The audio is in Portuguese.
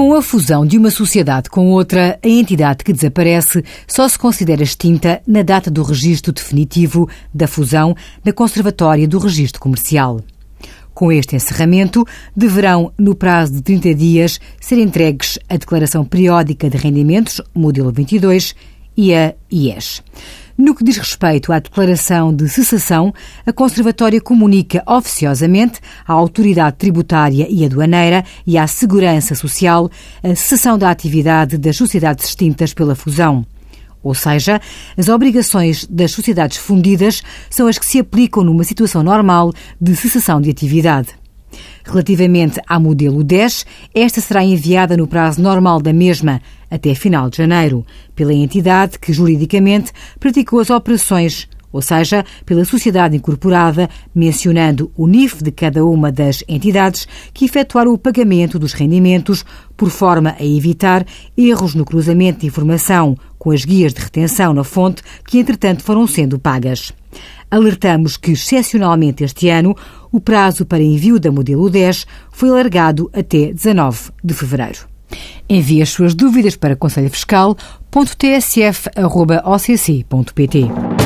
Com a fusão de uma sociedade com outra, a entidade que desaparece só se considera extinta na data do registro definitivo da fusão na Conservatória do Registro Comercial. Com este encerramento, deverão, no prazo de 30 dias, ser entregues a Declaração Periódica de Rendimentos, modelo 22, e a IES. No que diz respeito à declaração de cessação, a Conservatória comunica oficiosamente à Autoridade Tributária e Aduaneira e à Segurança Social a cessação da atividade das sociedades extintas pela fusão. Ou seja, as obrigações das sociedades fundidas são as que se aplicam numa situação normal de cessação de atividade. Relativamente à modelo 10, esta será enviada no prazo normal da mesma, até final de janeiro, pela entidade que juridicamente praticou as operações, ou seja, pela sociedade incorporada, mencionando o NIF de cada uma das entidades que efetuaram o pagamento dos rendimentos, por forma a evitar erros no cruzamento de informação com as guias de retenção na fonte que, entretanto, foram sendo pagas. Alertamos que, excepcionalmente este ano, o prazo para envio da modelo 10 foi alargado até 19 de fevereiro. Envie as suas dúvidas para conselhofiscal.tsf.occ.pt.